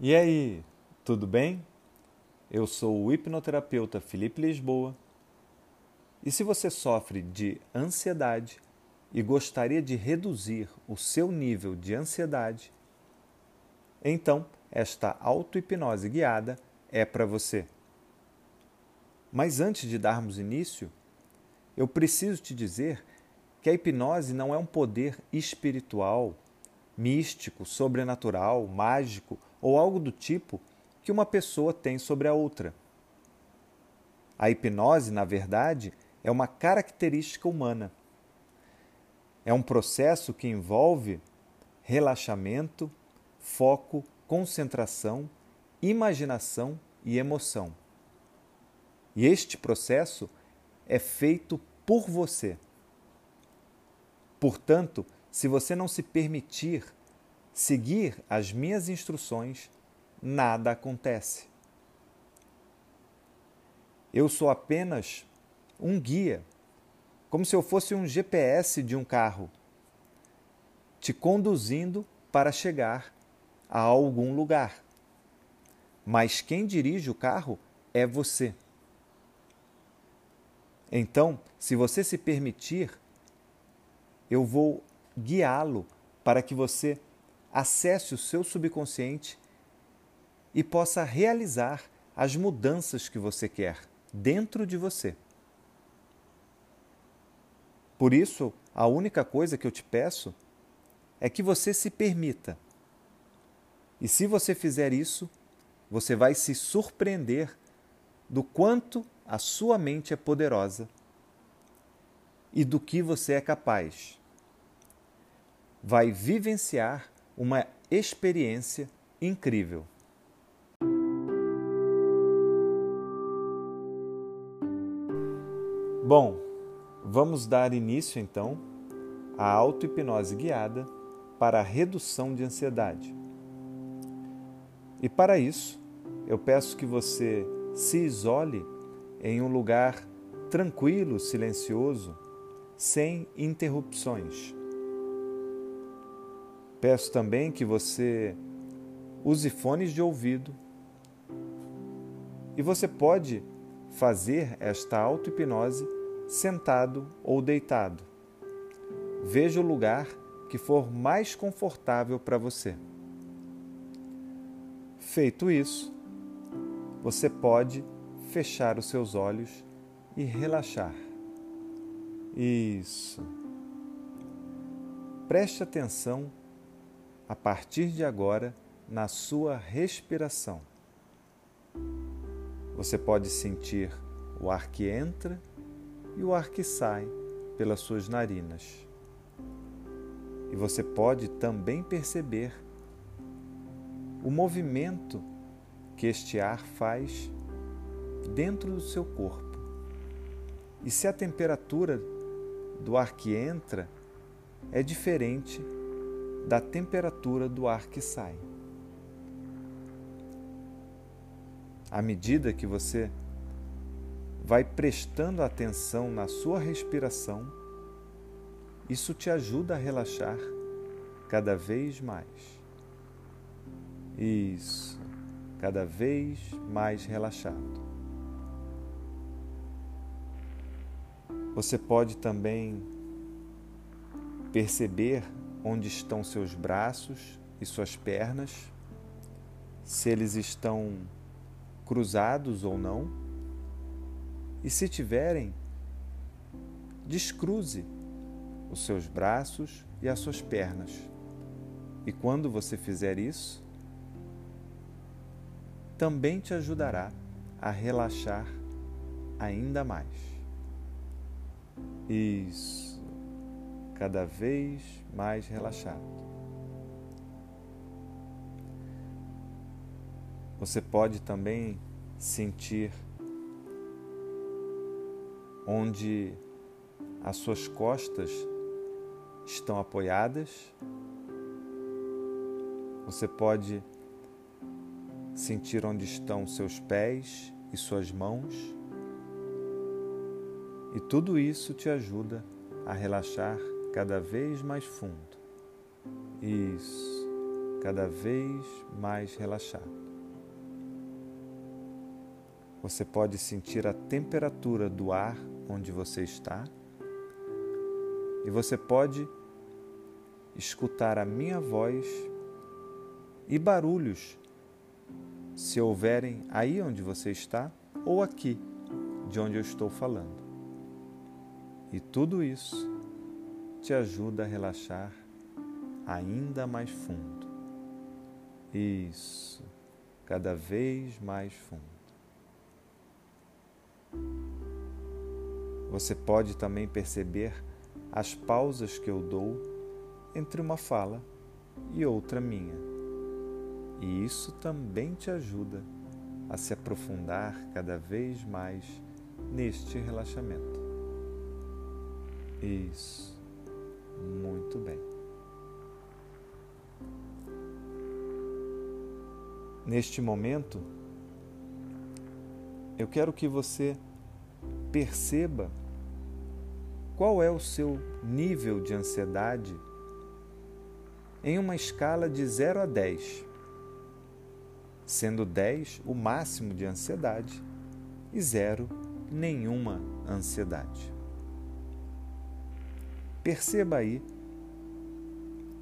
E aí, tudo bem? Eu sou o hipnoterapeuta Felipe Lisboa. E se você sofre de ansiedade e gostaria de reduzir o seu nível de ansiedade, então esta auto-hipnose guiada é para você. Mas antes de darmos início, eu preciso te dizer que a hipnose não é um poder espiritual, místico, sobrenatural, mágico ou algo do tipo que uma pessoa tem sobre a outra. A hipnose, na verdade, é uma característica humana. É um processo que envolve relaxamento, foco, concentração, imaginação e emoção. E este processo é feito por você. Portanto, se você não se permitir seguir as minhas instruções, nada acontece. Eu sou apenas um guia, como se eu fosse um GPS de um carro, te conduzindo para chegar a algum lugar. Mas quem dirige o carro é você. Então, se você se permitir, eu vou guiá-lo para que você acesse o seu subconsciente e possa realizar as mudanças que você quer dentro de você. Por isso, a única coisa que eu te peço é que você se permita. E se você fizer isso, você vai se surpreender do quanto a sua mente é poderosa e do que você é capaz. Vai vivenciar uma experiência incrível. Bom, vamos dar início então à auto-hipnose guiada para a redução de ansiedade. E para isso, eu peço que você se isole em um lugar tranquilo, silencioso, sem interrupções. Peço também que você use fones de ouvido e você pode fazer esta auto-hipnose sentado ou deitado. Veja o lugar que for mais confortável para você. Feito isso, você pode fechar os seus olhos e relaxar. Isso. Preste atenção a partir de agora na sua respiração. Você pode sentir o ar que entra e o ar que sai pelas suas narinas. E você pode também perceber o movimento que este ar faz dentro do seu corpo. E se a temperatura do ar que entra é diferente da temperatura do ar que sai. À medida que você vai prestando atenção na sua respiração, isso te ajuda a relaxar cada vez mais. Isso, cada vez mais relaxado. Você pode também perceber onde estão seus braços e suas pernas, se eles estão cruzados ou não. E se tiverem, descruze os seus braços e as suas pernas. E quando você fizer isso, também te ajudará a relaxar ainda mais. Isso, cada vez mais relaxado. Você pode também sentir onde as suas costas estão apoiadas. Você pode sentir onde estão seus pés e suas mãos. E tudo isso te ajuda a relaxar cada vez mais fundo. Isso, cada vez mais relaxado. Você pode sentir a temperatura do ar onde você está e você pode escutar a minha voz e barulhos, se houverem aí onde você está ou aqui, de onde eu estou falando. E tudo isso te ajuda a relaxar ainda mais fundo. Isso, cada vez mais fundo. Você pode também perceber as pausas que eu dou entre uma fala e outra minha. E isso também te ajuda a se aprofundar cada vez mais neste relaxamento. Isso. Muito bem. Neste momento, eu quero que você perceba qual é o seu nível de ansiedade em uma escala de 0 a 10, sendo 10 o máximo de ansiedade e 0 nenhuma ansiedade. Perceba aí,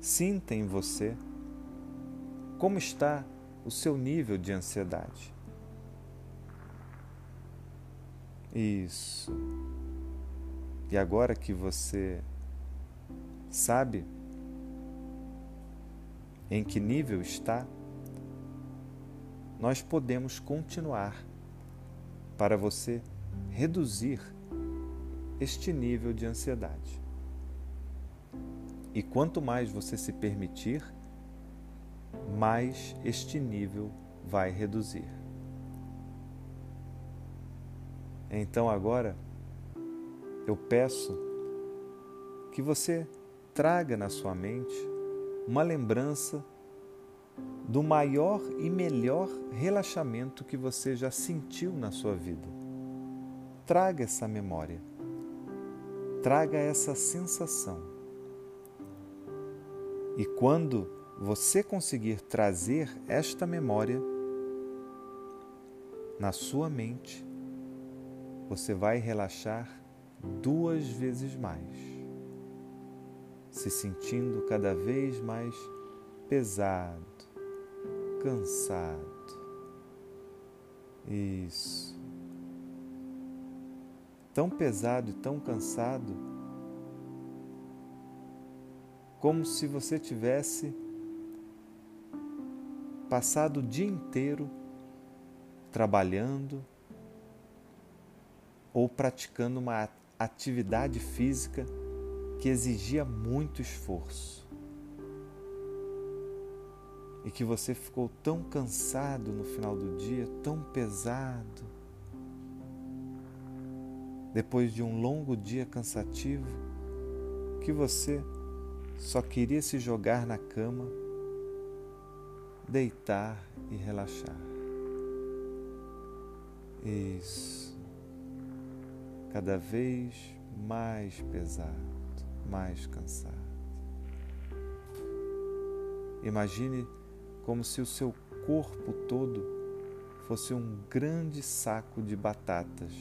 sinta em você como está o seu nível de ansiedade. Isso. E agora que você sabe em que nível está, nós podemos continuar para você reduzir este nível de ansiedade. E quanto mais você se permitir, mais este nível vai reduzir. Então agora eu peço que você traga na sua mente uma lembrança do maior e melhor relaxamento que você já sentiu na sua vida. Traga essa memória, traga essa sensação. E quando você conseguir trazer esta memória na sua mente, você vai relaxar duas vezes mais, se sentindo cada vez mais pesado, cansado. Isso. Tão pesado e tão cansado, como se você tivesse passado o dia inteiro trabalhando ou praticando uma atividade física que exigia muito esforço. E que você ficou tão cansado no final do dia, tão pesado, depois de um longo dia cansativo, que você só queria se jogar na cama deitar e relaxar. Isso. Cada vez mais pesado, mais cansado. Imagine como se o seu corpo todo fosse um grande saco de batatas,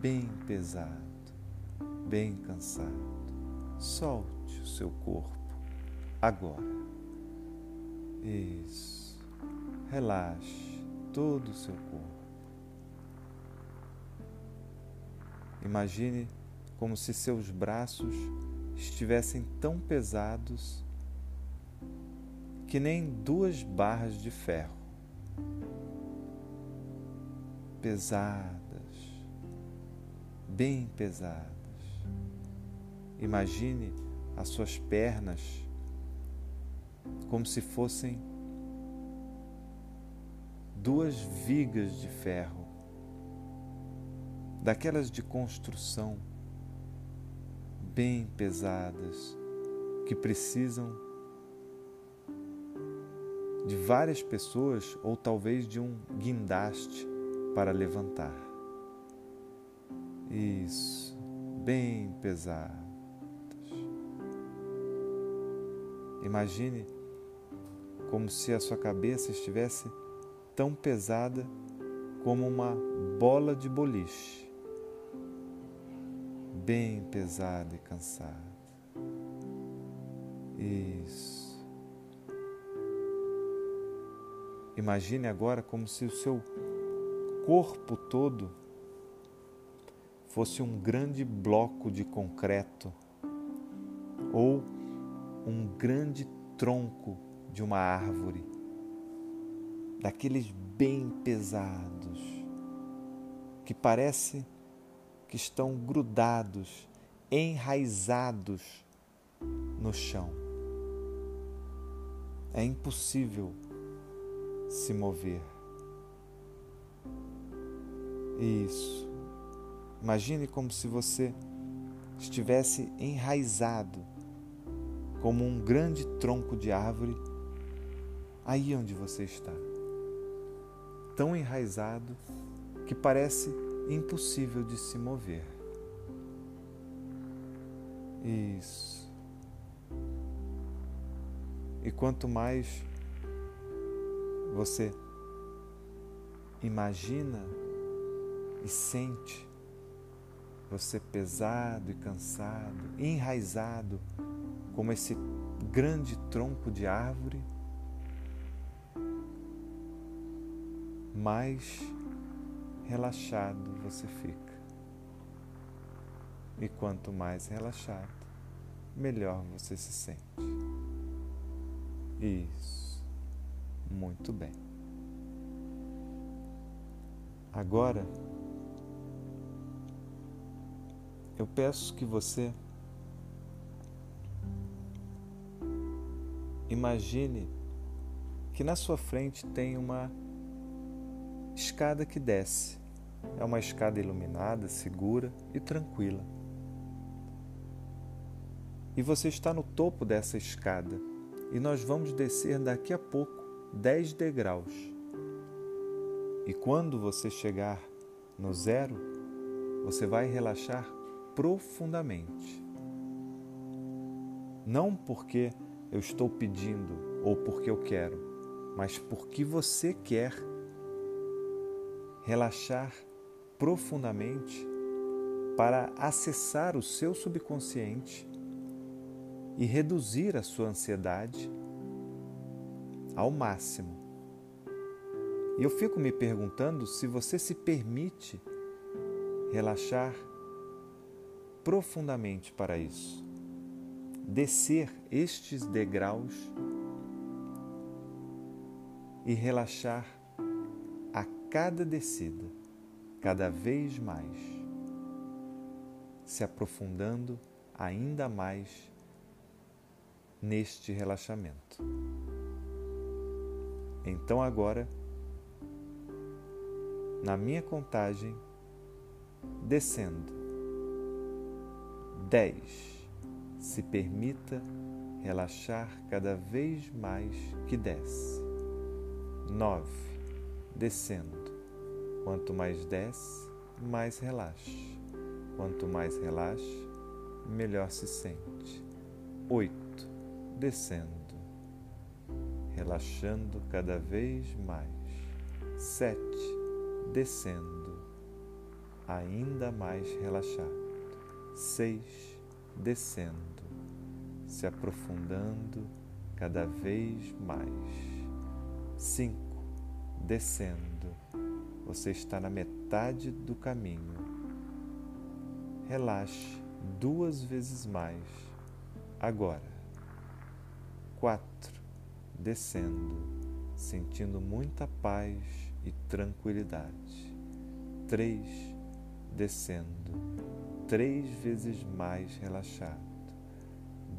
bem pesado, bem cansado. Solte o seu corpo agora. Isso. Relaxe todo o seu corpo. Imagine como se seus braços estivessem tão pesados que nem duas barras de ferro. Pesadas, bem pesadas. Imagine as suas pernas como se fossem duas vigas de ferro, daquelas de construção, bem pesadas, que precisam de várias pessoas ou talvez de um guindaste para levantar. Isso, bem pesadas. Imagine como se a sua cabeça estivesse tão pesada como uma bola de boliche, bem pesada e cansada. Isso. Imagine agora como se o seu corpo todo fosse um grande bloco de concreto ou um grande tronco de uma árvore, daqueles bem pesados, que parece que estão grudados, enraizados no chão. É impossível se mover. Isso. Imagine como se você estivesse enraizado, como um grande tronco de árvore, aí onde você está. Tão enraizado que parece impossível de se mover. Isso. E quanto mais você imagina e sente você pesado e cansado, enraizado, como esse grande tronco de árvore, mais relaxado você fica. E quanto mais relaxado, melhor você se sente. Isso. Muito bem. Agora, eu peço que você imagine que na sua frente tem uma escada que desce. É uma escada iluminada, segura e tranquila. E você está no topo dessa escada e nós vamos descer daqui a pouco 10 degraus. E quando você chegar no zero, você vai relaxar profundamente. Não porque eu estou pedindo ou porque eu quero, mas porque você quer relaxar profundamente para acessar o seu subconsciente e reduzir a sua ansiedade ao máximo. E eu fico me perguntando se você se permite relaxar profundamente para isso. Descer estes degraus e relaxar a cada descida, cada vez mais, se aprofundando ainda mais neste relaxamento. Então, agora, na minha contagem, descendo 10. Se permita relaxar cada vez mais que desce. 9. Descendo. Quanto mais desce, mais relaxe. Quanto mais relaxe, melhor se sente. 8. Descendo. Relaxando cada vez mais. 7. Descendo. Ainda mais relaxado seis, descendo, se aprofundando cada vez mais. Cinco, descendo, você está na metade do caminho. Relaxe duas vezes mais. Agora. Quatro, descendo, sentindo muita paz e tranquilidade. Três, descendo três vezes mais relaxado.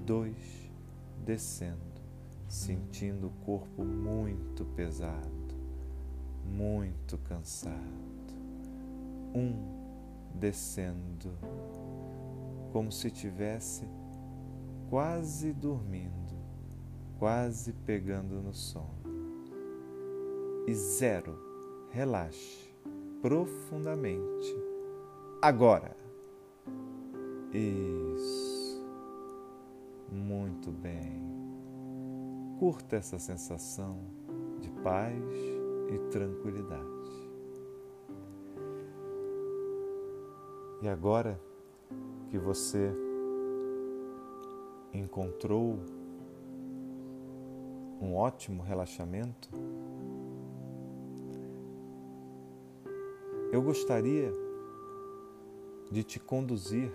Dois, descendo, sentindo o corpo muito pesado, muito cansado. Um, descendo, como se tivesse quase dormindo, quase pegando no sono. E zero, relaxe profundamente. Agora. Isso. Muito bem. curta essa sensação de paz e tranquilidade. E agora que você encontrou um ótimo relaxamento, eu gostaria de te conduzir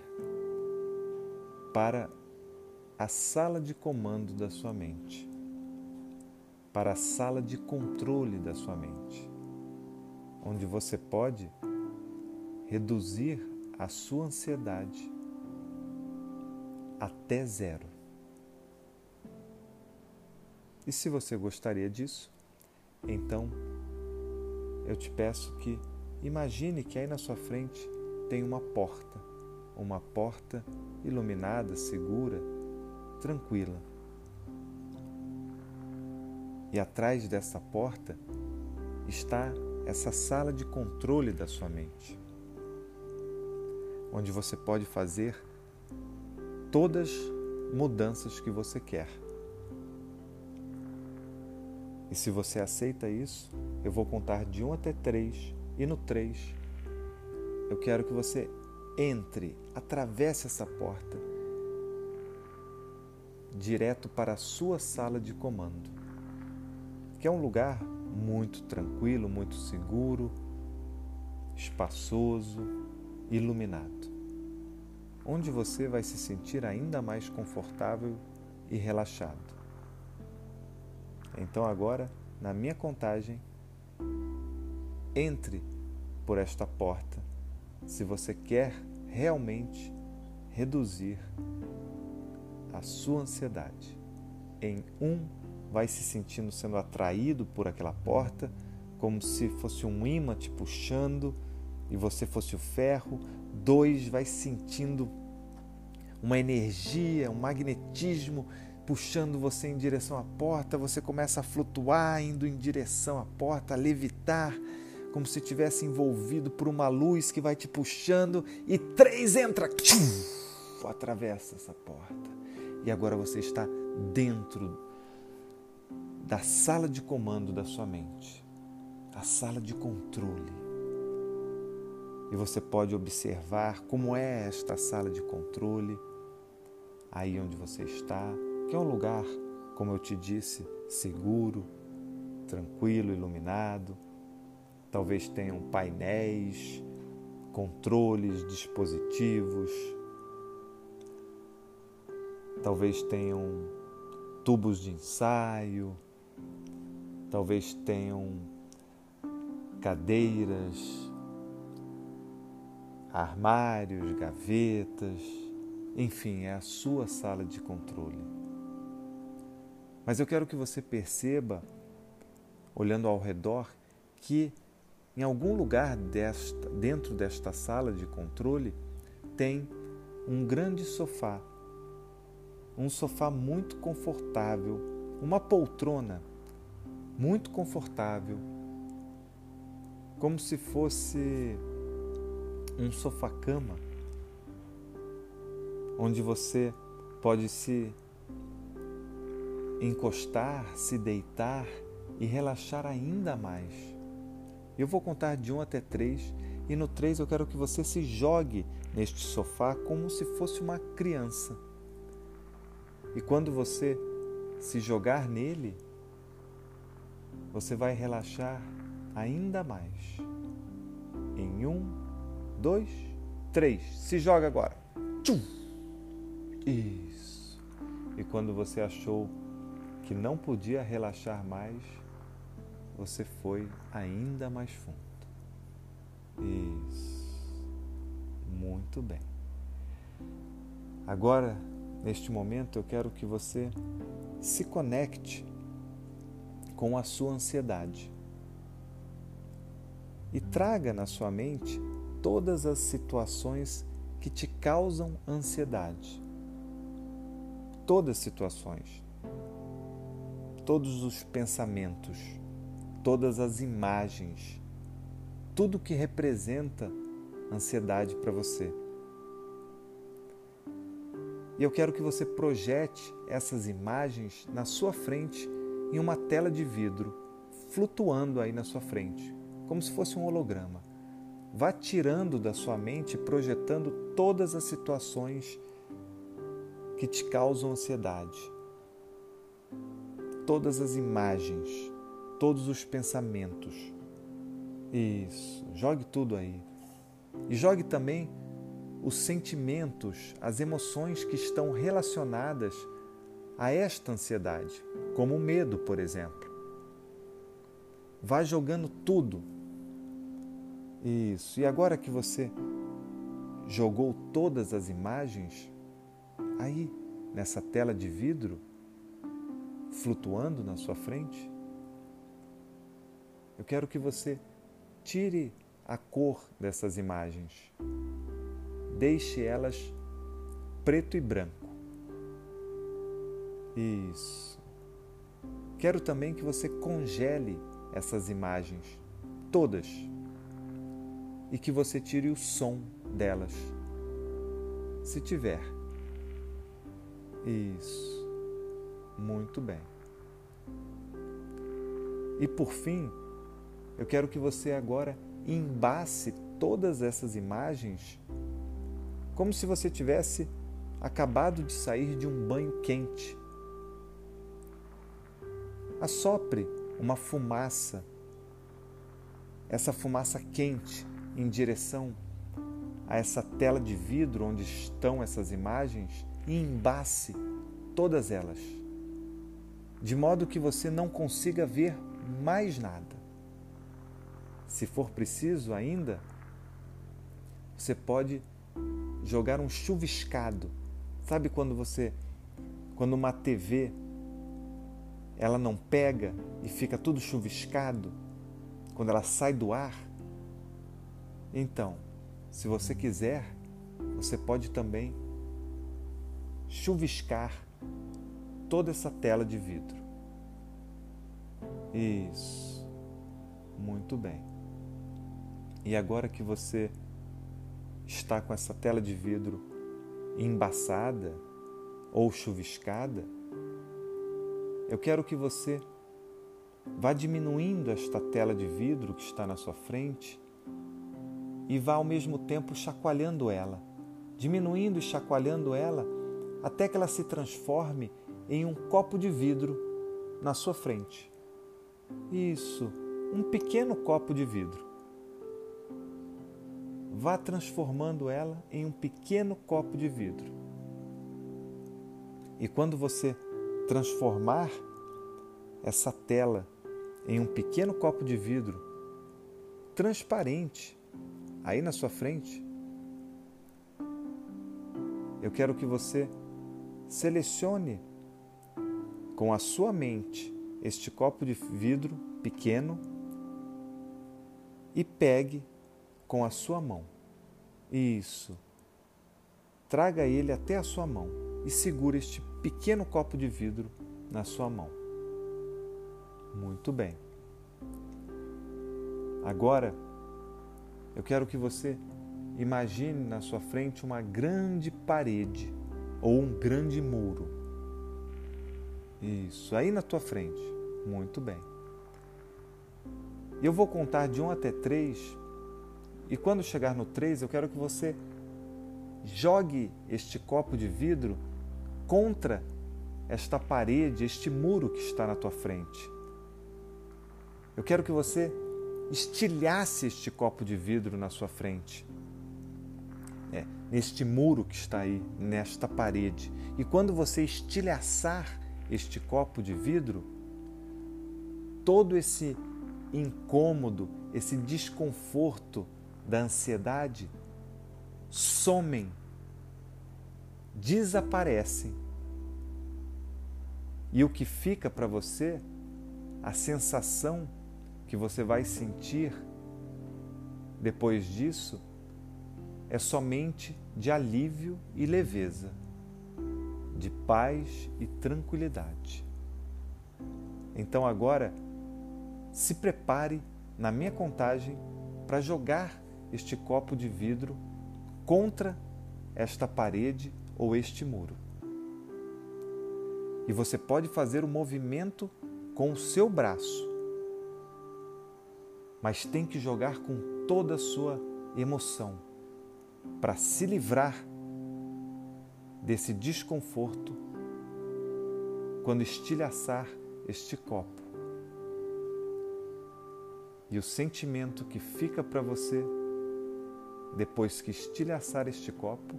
para a sala de comando da sua mente, para a sala de controle da sua mente, onde você pode reduzir a sua ansiedade até zero. E se você gostaria disso, então eu te peço que imagine que aí na sua frente tem uma porta, uma porta iluminada, segura, tranquila. E atrás dessa porta está essa sala de controle da sua mente, onde você pode fazer todas mudanças que você quer. E se você aceita isso, eu vou contar de um até três, e no três eu quero que você entre, atravesse essa porta. Direto para a sua sala de comando, que é um lugar muito tranquilo, muito seguro, espaçoso, iluminado, onde você vai se sentir ainda mais confortável e relaxado. Então, agora, na minha contagem, entre por esta porta se você quer realmente reduzir a sua ansiedade. Em um, vai se sentindo sendo atraído por aquela porta, como se fosse um imã te puxando e você fosse o ferro. Dois, vai sentindo uma energia, um magnetismo puxando você em direção à porta. Você começa a flutuar, indo em direção à porta, a levitar como se tivesse envolvido por uma luz que vai te puxando e três entra, tchum, atravessa essa porta. E agora você está dentro da sala de comando da sua mente, a sala de controle. E você pode observar como é esta sala de controle aí onde você está, que é um lugar, como eu te disse, seguro, tranquilo, iluminado talvez tenham painéis, controles, dispositivos, talvez tenham tubos de ensaio, talvez tenham cadeiras, armários, gavetas, enfim, é a sua sala de controle. Mas eu quero que você perceba, olhando ao redor, que em algum lugar desta, dentro desta sala de controle tem um grande sofá, um sofá muito confortável, uma poltrona muito confortável, como se fosse um sofá-cama, onde você pode se encostar, se deitar e relaxar ainda mais. Eu vou contar de um até três e no três eu quero que você se jogue neste sofá como se fosse uma criança. E quando você se jogar nele, você vai relaxar ainda mais. Em um, dois, três. Se joga agora. Tchum! Isso. E quando você achou que não podia relaxar mais, você foi ainda mais fundo. Isso. Muito bem. Agora, neste momento, eu quero que você se conecte com a sua ansiedade e traga na sua mente todas as situações que te causam ansiedade. Todas as situações, todos os pensamentos todas as imagens, tudo que representa ansiedade para você. E eu quero que você projete essas imagens na sua frente em uma tela de vidro flutuando aí na sua frente, como se fosse um holograma. Vá tirando da sua mente, projetando todas as situações que te causam ansiedade, todas as imagens, todos os pensamentos. Isso, jogue tudo aí. E jogue também os sentimentos, as emoções que estão relacionadas a esta ansiedade, como o medo, por exemplo. Vá jogando tudo. Isso. E agora que você jogou todas as imagens, aí, nessa tela de vidro, flutuando na sua frente, eu quero que você tire a cor dessas imagens. Deixe elas preto e branco. Isso. Quero também que você congele essas imagens, todas, e que você tire o som delas, se tiver. Isso. Muito bem. E por fim, eu quero que você agora embace todas essas imagens como se você tivesse acabado de sair de um banho quente. Assopre uma fumaça, essa fumaça quente em direção a essa tela de vidro onde estão essas imagens e embace todas elas, de modo que você não consiga ver mais nada. Se for preciso ainda, você pode jogar um chuviscado. Sabe quando você, quando uma TV ela não pega e fica tudo chuviscado, quando ela sai do ar? Então, se você quiser, você pode também chuviscar toda essa tela de vidro. Isso. Muito bem. E agora que você está com essa tela de vidro embaçada ou chuviscada, eu quero que você vá diminuindo esta tela de vidro que está na sua frente e vá ao mesmo tempo chacoalhando ela, diminuindo e chacoalhando ela até que ela se transforme em um copo de vidro na sua frente. Isso, um pequeno copo de vidro vá transformando ela em um pequeno copo de vidro. E quando você transformar essa tela em um pequeno copo de vidro transparente aí na sua frente, eu quero que você selecione com a sua mente este copo de vidro pequeno e pegue com a sua mão. Isso. Traga ele até a sua mão e segure este pequeno copo de vidro na sua mão. Muito bem. Agora, eu quero que você imagine na sua frente uma grande parede ou um grande muro. Isso, aí na tua frente. Muito bem. Eu vou contar de um até três e quando chegar no 3, eu quero que você jogue este copo de vidro contra esta parede, este muro que está na tua frente. Eu quero que você estilhasse este copo de vidro na sua frente. É, neste muro que está aí, nesta parede. E quando você estilhaçar este copo de vidro, todo esse incômodo, esse desconforto da ansiedade somem, desaparecem. E o que fica para você, a sensação que você vai sentir depois disso, é somente de alívio e leveza, de paz e tranquilidade. Então agora, se prepare na minha contagem para jogar este copo de vidro contra esta parede ou este muro. E você pode fazer o movimento com o seu braço, mas tem que jogar com toda a sua emoção para se livrar desse desconforto quando estilhaçar este copo. E o sentimento que fica para você depois que estilhaçar este copo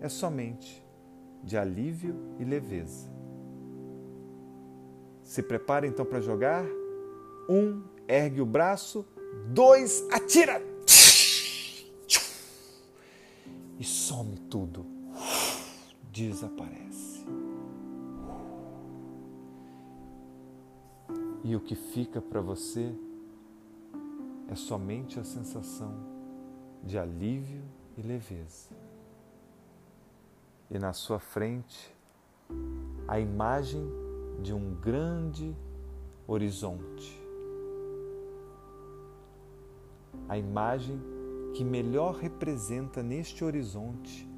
é somente de alívio e leveza. Se prepara então para jogar. Um, ergue o braço. Dois, atira! E some tudo. Desaparece. E o que fica para você é somente a sensação de alívio e leveza. E na sua frente, a imagem de um grande horizonte. A imagem que melhor representa neste horizonte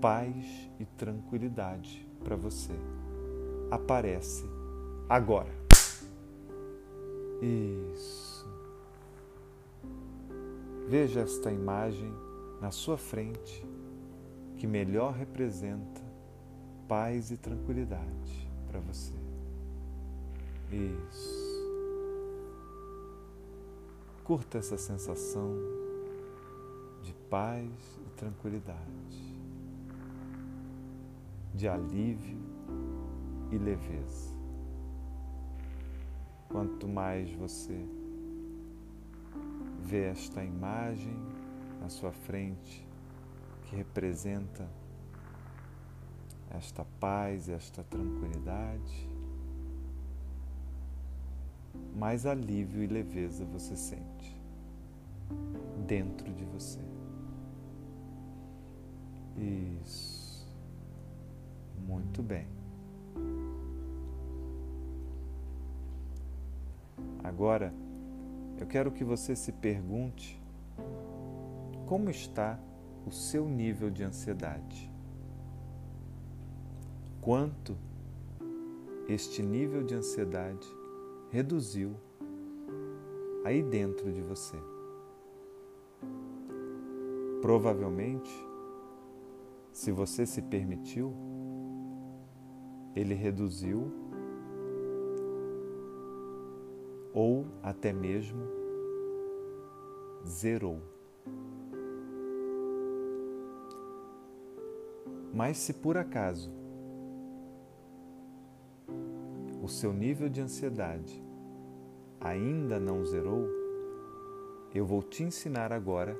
paz e tranquilidade para você. Aparece agora. Isso. Veja esta imagem na sua frente que melhor representa paz e tranquilidade para você. Isso. Curta essa sensação de paz e tranquilidade, de alívio e leveza. Quanto mais você vê esta imagem na sua frente, que representa esta paz, esta tranquilidade, mais alívio e leveza você sente dentro de você. Isso. Muito bem. Agora, eu quero que você se pergunte como está o seu nível de ansiedade. Quanto este nível de ansiedade reduziu aí dentro de você. Provavelmente, se você se permitiu, ele reduziu ou até mesmo zerou. Mas se por acaso o seu nível de ansiedade ainda não zerou, eu vou te ensinar agora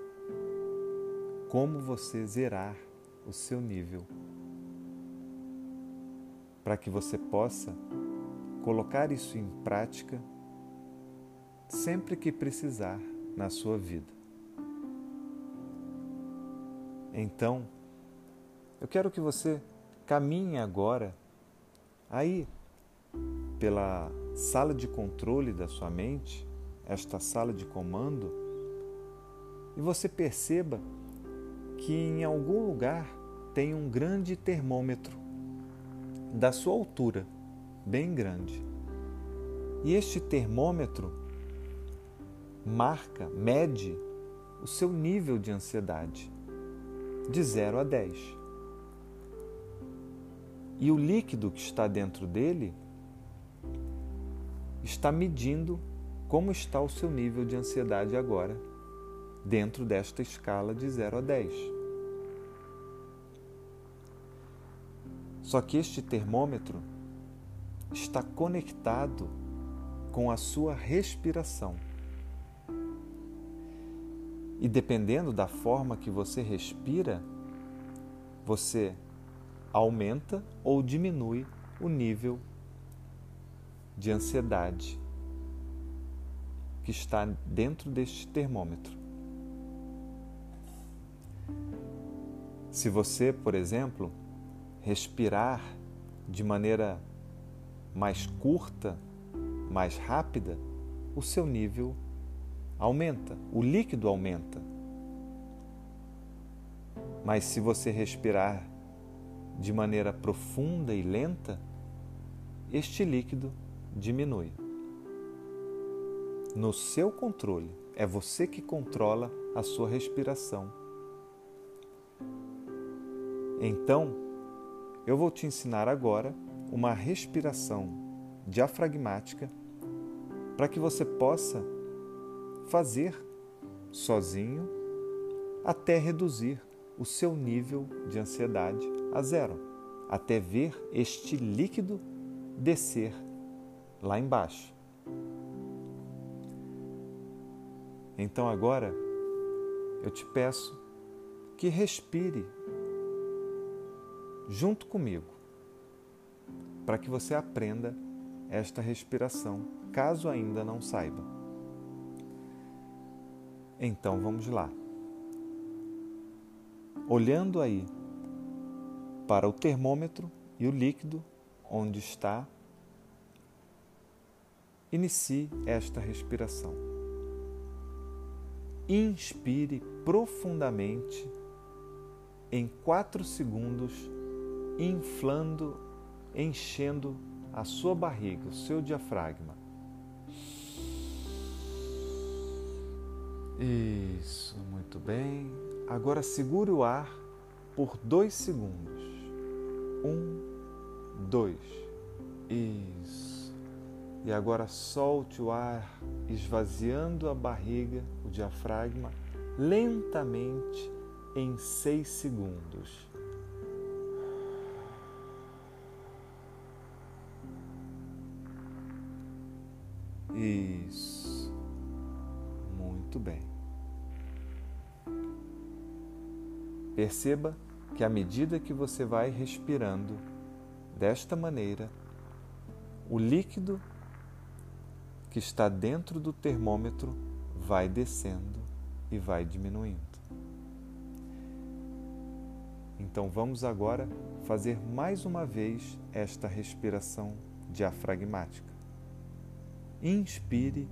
como você zerar o seu nível, para que você possa colocar isso em prática sempre que precisar na sua vida. Então, eu quero que você caminhe agora aí pela sala de controle da sua mente, esta sala de comando, e você perceba que em algum lugar tem um grande termômetro da sua altura, bem grande. E este termômetro marca, mede o seu nível de ansiedade de 0 a 10 e o líquido que está dentro dele está medindo como está o seu nível de ansiedade agora, dentro desta escala de 0 a 10. Só que este termômetro está conectado com a sua respiração. E dependendo da forma que você respira, você aumenta ou diminui o nível de ansiedade que está dentro deste termômetro. Se você, por exemplo, respirar de maneira mais curta, mais rápida, o seu nível aumenta, o líquido aumenta. Mas se você respirar de maneira profunda e lenta, este líquido diminui. No seu controle, é você que controla a sua respiração. Então, eu vou te ensinar agora uma respiração diafragmática para que você possa fazer sozinho até reduzir o seu nível de ansiedade a zero, até ver este líquido descer lá embaixo. Então agora eu te peço que respire junto comigo, para que você aprenda esta respiração, caso ainda não saiba. Então vamos lá. Olhando aí para o termômetro e o líquido onde está, inicie esta respiração. Inspire profundamente em 4 segundos, inflando, enchendo a sua barriga, o seu diafragma. Isso, muito bem. Agora segure o ar por dois segundos. Um, dois. Isso. E agora solte o ar, esvaziando a barriga, o diafragma, lentamente em seis segundos. Isso. Muito bem. Perceba que à medida que você vai respirando desta maneira, o líquido que está dentro do termômetro vai descendo e vai diminuindo. Então vamos agora fazer mais uma vez esta respiração diafragmática. Inspire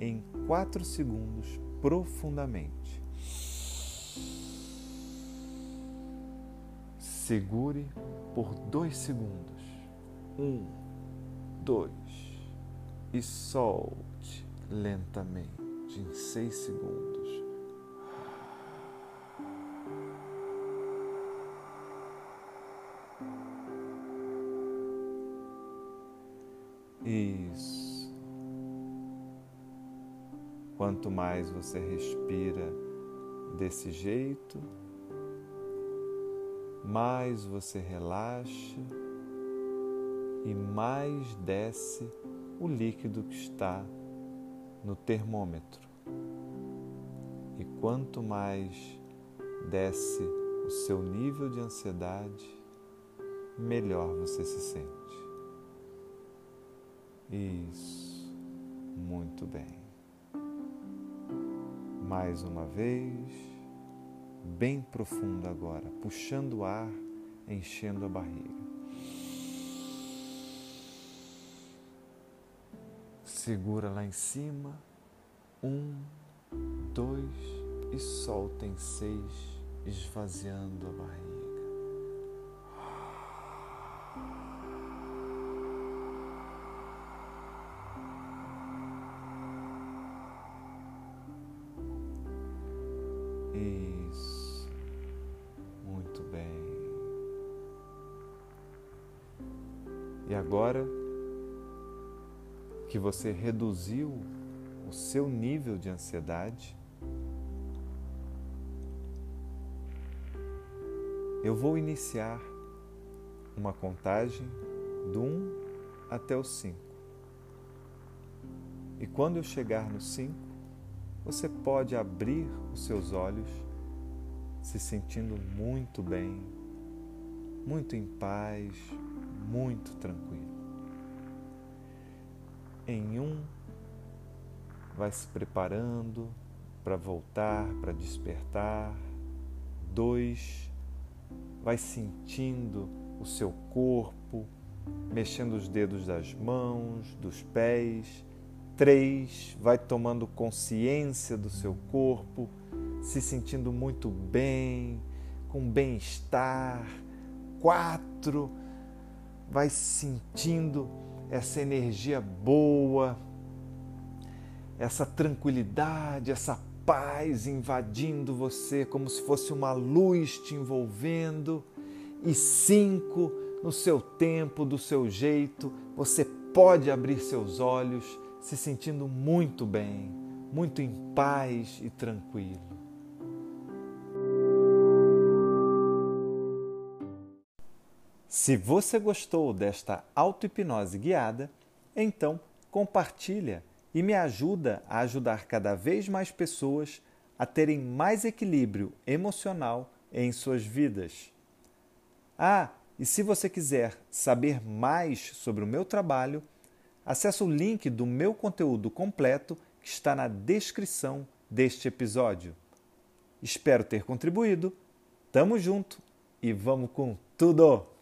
em 4 segundos profundamente. Segure por 2 segundos. 1, 2 e solte lentamente em 6 segundos. Quanto mais você respira desse jeito, mais você relaxa e mais desce o líquido que está no termômetro. E quanto mais desce o seu nível de ansiedade, melhor você se sente. Isso, muito bem. Mais uma vez, bem profundo agora, puxando o ar, enchendo a barriga. Segura lá em cima. Um, dois e solta em seis, esvaziando a barriga. Agora que você reduziu o seu nível de ansiedade, eu vou iniciar uma contagem do 1 até o 5. E quando eu chegar no 5, você pode abrir os seus olhos, se sentindo muito bem, muito em paz, muito tranquilo. Em um, vai se preparando para voltar, para despertar. Dois, vai sentindo o seu corpo, mexendo os dedos das mãos, dos pés. Três, vai tomando consciência do seu corpo, se sentindo muito bem, com bem-estar. Quatro, vai sentindo essa energia boa, essa tranquilidade, essa paz invadindo você como se fosse uma luz te envolvendo. E cinco, no seu tempo, do seu jeito, você pode abrir seus olhos se sentindo muito bem, muito em paz e tranquilo. Se você gostou desta auto-hipnose guiada, então compartilha e me ajuda a ajudar cada vez mais pessoas a terem mais equilíbrio emocional em suas vidas. Ah, e se você quiser saber mais sobre o meu trabalho, acesse o link do meu conteúdo completo que está na descrição deste episódio. Espero ter contribuído. Tamo junto e vamos com tudo!